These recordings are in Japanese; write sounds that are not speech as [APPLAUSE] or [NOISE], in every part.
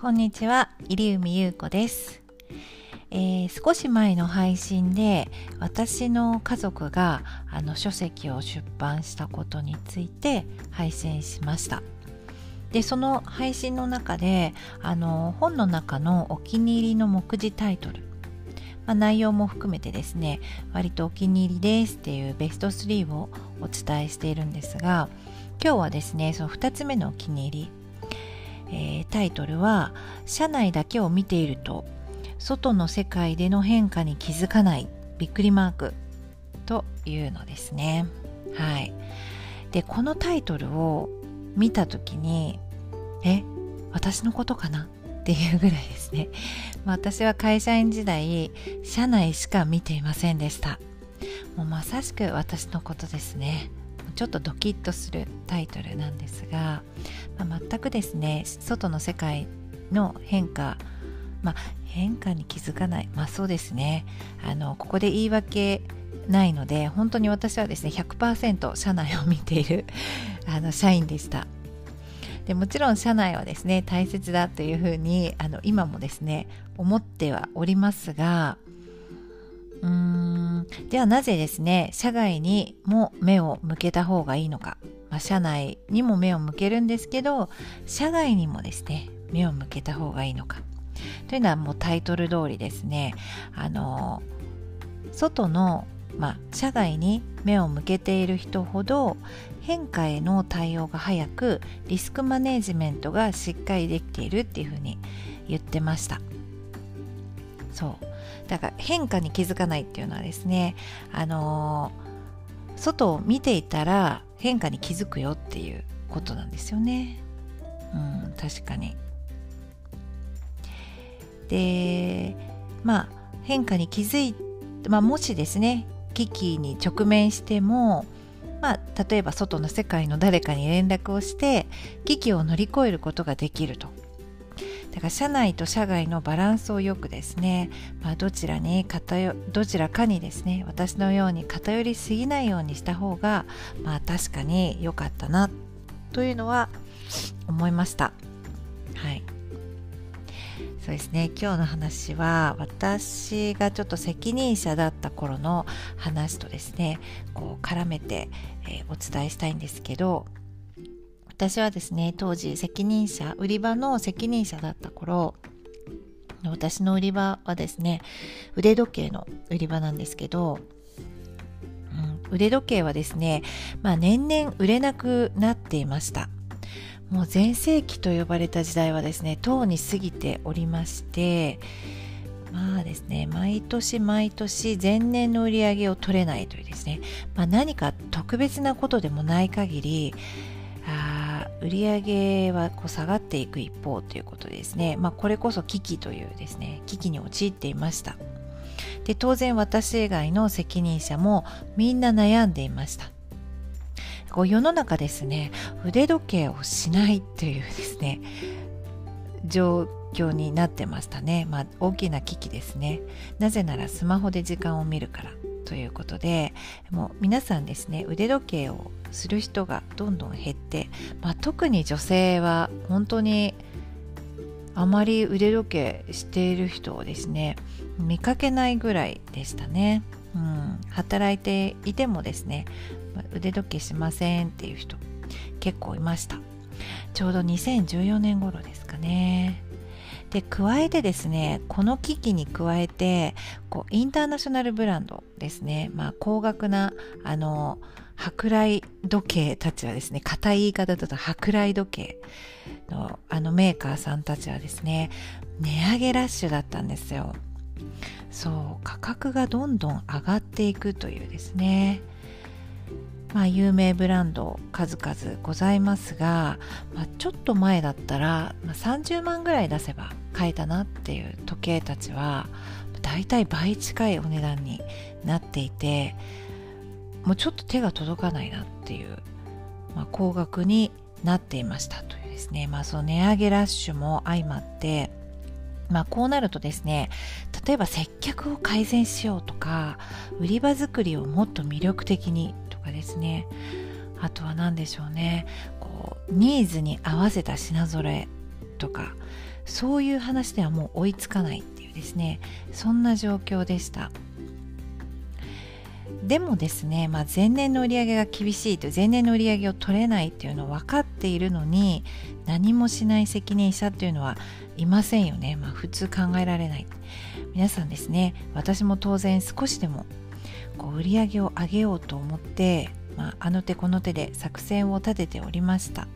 こんにちは入海優子です、えー、少し前の配信で私の家族があの書籍を出版したことについて配信しました。でその配信の中であの本の中のお気に入りの目次タイトルまあ、内容も含めてですね割とお気に入りですっていうベスト3をお伝えしているんですが今日はですねその2つ目のお気に入りえー、タイトルは「社内だけを見ていると外の世界での変化に気づかないびっくりマーク」というのですね。はい、でこのタイトルを見た時に「え私のことかな?」っていうぐらいですね。[LAUGHS] 私は会社員時代社内しか見ていませんでした。もうまさしく私のことですね。ちょっとドキッとするタイトルなんですが、まあ、全くですね外の世界の変化まあ変化に気づかない。まあそうですね。あのここで言い訳ないので本当に私はですね100%社内を見ているあの社員でした。でもちろん社内はですね大切だというふうにあの今もですね思ってはおりますがうーん。ではなぜですね社外にも目を向けた方がいいのか、まあ、社内にも目を向けるんですけど社外にもですね目を向けた方がいいのか。というのはもうタイトル通りですね。あの外の、まあ、社外に目を向けている人ほど変化への対応が早くリスクマネジメントがしっかりできているっていうふうに言ってました。そう。だから変化に気づかないっていうのはですねあのー、外を見ていたら変化に気づくよっていうことなんですよね。うん確かに。でまあ変化に気づいまあもしですね危機に直面してもまあ、例えば外の世界の誰かに連絡をして危機を乗り越えることができると。だから社内と社外のバランスをよくですね、まあ、どちらに偏どちらかにですね私のように偏りすぎないようにした方がまあ確かに良かったなというのは思いました。はい。そうですね。今日の話は私がちょっと責任者だった頃の話とですねこう絡めて、えー、お伝えしたいんですけど私はですね当時責任者売り場の責任者だった頃私の売り場はですね腕時計の売り場なんですけど、うん、腕時計はですね、まあ、年々売れなくなっていました。もう全盛期と呼ばれた時代はですねとうに過ぎておりましてまあですね毎年毎年前年の売り上げを取れないというですね、まあ、何か特別なことでもない限り売上はこう下がっていく一方ということですね、まあ、これこそ危機というですね危機に陥っていました。で当然私以外の責任者もみんな悩んでいました。こう世の中ですね腕時計をしないというですね状況になってましたね、まあ、大きな危機ですね。なぜならスマホで時間を見るからということでもう皆さんですね腕時計をする人がどんどん減って、まあ、特に女性は本当にあまり腕時計している人をですね見かけないぐらいでしたね、うん、働いていてもですね腕時計しませんっていう人結構いました。ちょうど2014年頃ですかね。で加えてですねこの機器に加えてこうインターナショナルブランドですね、まあ、高額なあの舶来時計たちはですね硬い言い方だと舶来時計のあのメーカーさんたちはですね値上げラッシュだったんですよ。そう価格がどんどん上がっていくというですね。まあ、有名ブランド数々ございますが、まあ、ちょっと前だったら、まあ、30万ぐらい出せば買えたなっていう時計たちはだいたい倍近いお値段になっていてもうちょっと手が届かないなっていう、まあ、高額になっていましたというですね、まあ、その値上げラッシュも相まってまあ、こうなるとですね例えば接客を改善しようとか売り場作りをもっと魅力的にとかですねあとは何でしょうねこうニーズに合わせた品揃えとかそういう話ではもう追いつかないっていうですねそんな状況でした。でもですね、まあ、前年の売り上げが厳しいと前年の売り上げを取れないっていうのを分かっているのに何もしない責任者っていうのはいませんよね、まあ、普通考えられない。皆さんですね私も当然少しでもこう売り上げを上げようと思って、まあ、あの手この手で作戦を立てておりました。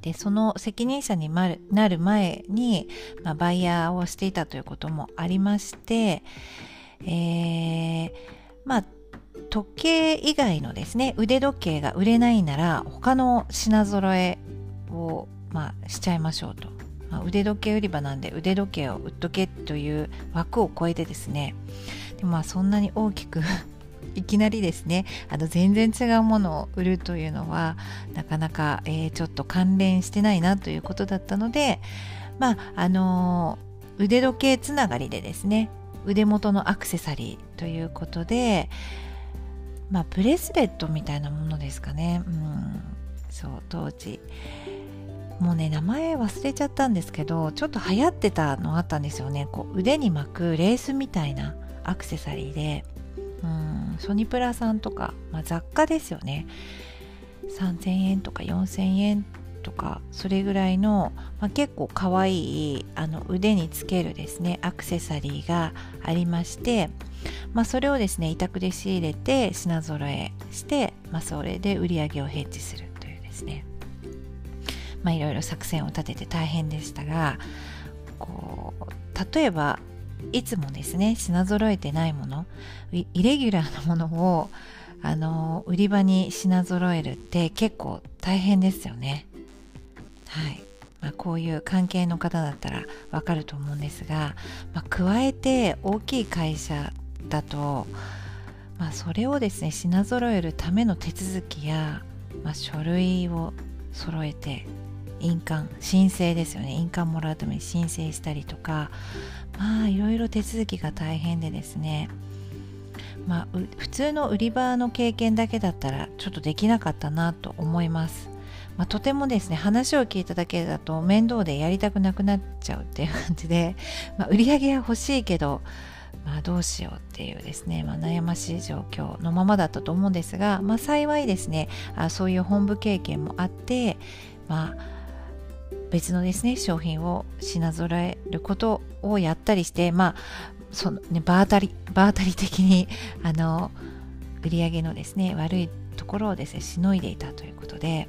でその責任者になる前に、まあ、バイヤーをしていたということもありまして、えー、まあ時計以外のですね腕時計が売れないなら他の品揃えを、まあ、しちゃいましょうと、まあ、腕時計売り場なんで腕時計を売っとけという枠を超えてですねでまあそんなに大きく [LAUGHS] いきなりですねあの全然違うものを売るというのはなかなか、えー、ちょっと関連してないなということだったのでまああのー、腕時計つながりでですね腕元のアクセサリーということでまあブレスレットみたいなものですかね。うん。そう当時。もうね名前忘れちゃったんですけどちょっと流行ってたのあったんですよね。こう腕に巻くレースみたいなアクセサリーで。うん。ソニプラさんとか、まあ、雑貨ですよね。3000円とか4000円とかそれぐらいの、まあ、結構かわいいあの腕につけるですねアクセサリーがありまして、まあ、それをですね委託で仕入れて品揃えして、まあ、それで売り上げをヘッジするというですね。まあいろいろ作戦を立てて大変でしたがこう例えばいつもですね品揃えてないものイレギュラーなものをあの売り場に品揃えるって結構大変ですよね。はい、まあ、こういう関係の方だったらわかると思うんですが、まあ、加えて大きい会社だと、まあ、それをですね品揃えるための手続きや、まあ、書類を揃えて印鑑申請ですよね。印鑑もらうために申請したりとかまあいろいろ手続きが大変でですねまあ普通の売り場の経験だけだったらちょっとできなかったなと思います、まあ、とてもですね話を聞いただけだと面倒でやりたくなくなっちゃうっていう感じで、[LAUGHS] まあ、売り上げは欲しいけどまあ、どうしようっていうですね、まあ、悩ましい状況のままだったと思うんですが、まあ、幸いですねあそういう本部経験もあって、まあ、別のですね商品を品揃えることをやったりしてまあそのね場当たり場当たり的にあの売り上げのですね悪いところをですねしのいでいたということで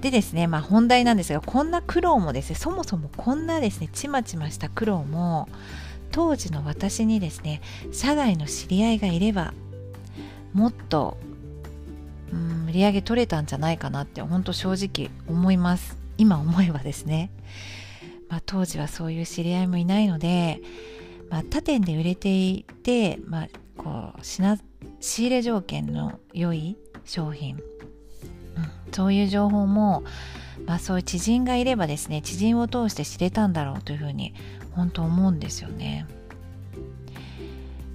でですねまあ本題なんですがこんな苦労もですねそもそもこんなですねちまちました苦労も当時の私にですね社外の知り合いがいればもっとうん売り上げ取れたんじゃないかなって本当正直思います。今思えばですね、まあ、当時はそういう知り合いもいないので、まあ、他店で売れていて、まあ、こう仕入れ条件の良い商品、そういう情報も、まあ、そういう知人がいればですね知人を通して知れたんだろうというふうに本当思うんですよね。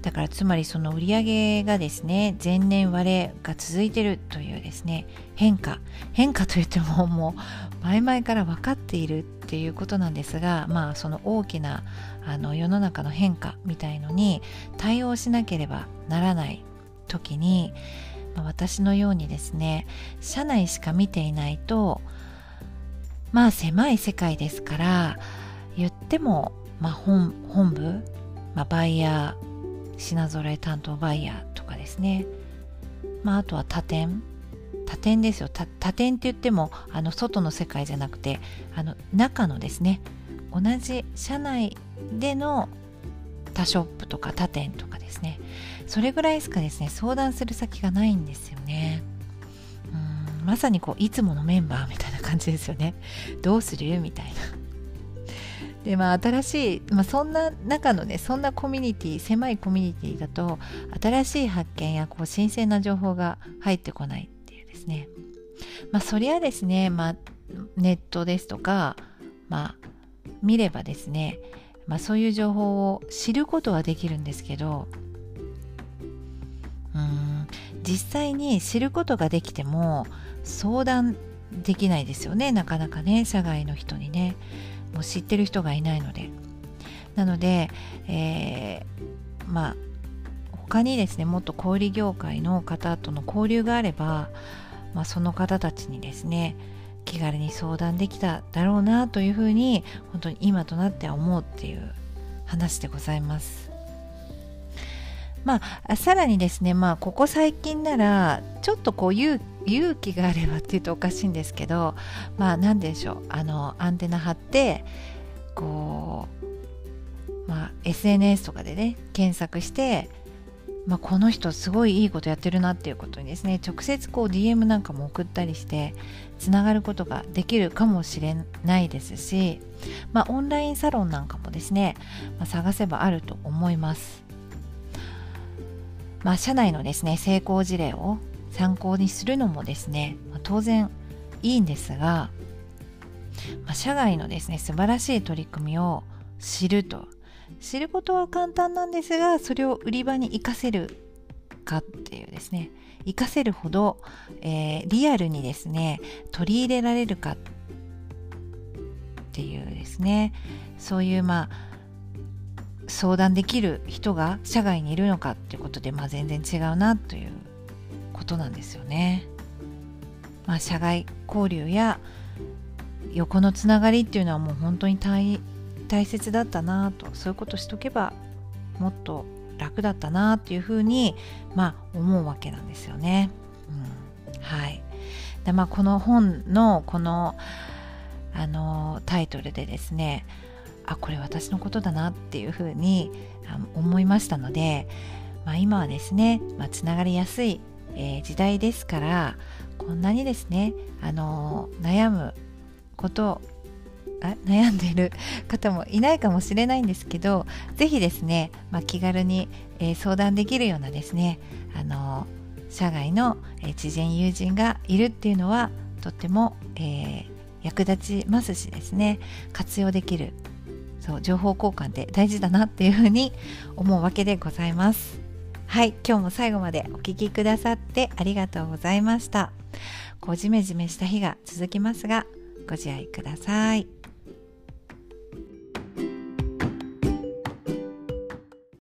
だからつまりその売り上げがですね前年割れが続いてるというですね変化変化といってももう前々から分かっているっていうことなんですがまあその大きなあの世の中の変化みたいのに対応しなければならない時に、ま、私のようにですね社内しか見ていないとまあ狭い世界ですから言っても、まあ本、本部、まあ、バイヤー品揃え担当バイヤーとかですね、まあ、あとは他店。他店ですよ。他店って言ってもあの外の世界じゃなくてあの中のですね。同じ社内での他ショップとか他店とかですね。それぐらいしかですね相談する先がないんですよね。うんまさにこういつものメンバーみたいな感じですよね。どうする？みたいな。でまあ新しい、まあ、そんな中のねそんなコミュニティ狭いコミュニティだと新しい発見やこう新鮮な情報が入ってこないっていうですね。まあそりゃですね、まあ、ネットですとかまあ見ればですね、まあ、そういう情報を知ることはできるんですけど実際に知ることができても相談できないですよね。なかなかね社外の人にね。もう知ってる人がいないので。なので、えー、まあ他にですねもっと小売業界の方との交流があれば、まあ、その方たちにですね気軽に相談できただろうなというふうに本当に今となっては思うっていう話でございます。まあ、さらにですね、まあ、ここ最近ならちょっとこう勇気があればっていうとおかしいんですけどまあ何でしょうあのアンテナ張ってこう、まあ、SNS とかでね検索してまあ、この人すごいいいことやってるなっていうことにですね直接こう DM なんかも送ったりしてつながることができるかもしれないですし、まあ、オンラインサロンなんかもですね、まあ、探せばあると思います。まあ、社内のですね成功事例を参考にするのもですね、まあ、当然いいんですが、まあ、社外のですね素晴らしい取り組みを知ると。知ることは簡単なんですがそれを売り場に活かせるかっていうですね活かせるほど、えー、リアルにですね取り入れられるかっていうですねそういうまあ相談できる人が社外にいるのかっていうことで、まあ、全然違うなということなんですよね。まあ、社外交流や横のつながりっていうのはもう本当に大大切だったなとそういうことしとけばもっと楽だったなっていうふうにまあ思うわけなんですよね。うん、はいでまあこの本のこのあのタイトルでですねあこれ私のことだなっていうふうに思いましたので、まあ、今はですね、まあ、つながりやすい、えー、時代ですからこんなにですねあの悩むことあ悩んでいる [LAUGHS] 方もいないかもしれないんですけど是非ですね、まあ、気軽に、えー、相談できるようなですねあの社外の、えー、知人友人がいるっていうのはとっても、えー、役立ちますしですね活用できるそう情報交換って大事だなっていうふうに思うわけでございますはい今日も最後までお聴きくださってありがとうございましたこうジメジメした日が続きますがご自愛ください。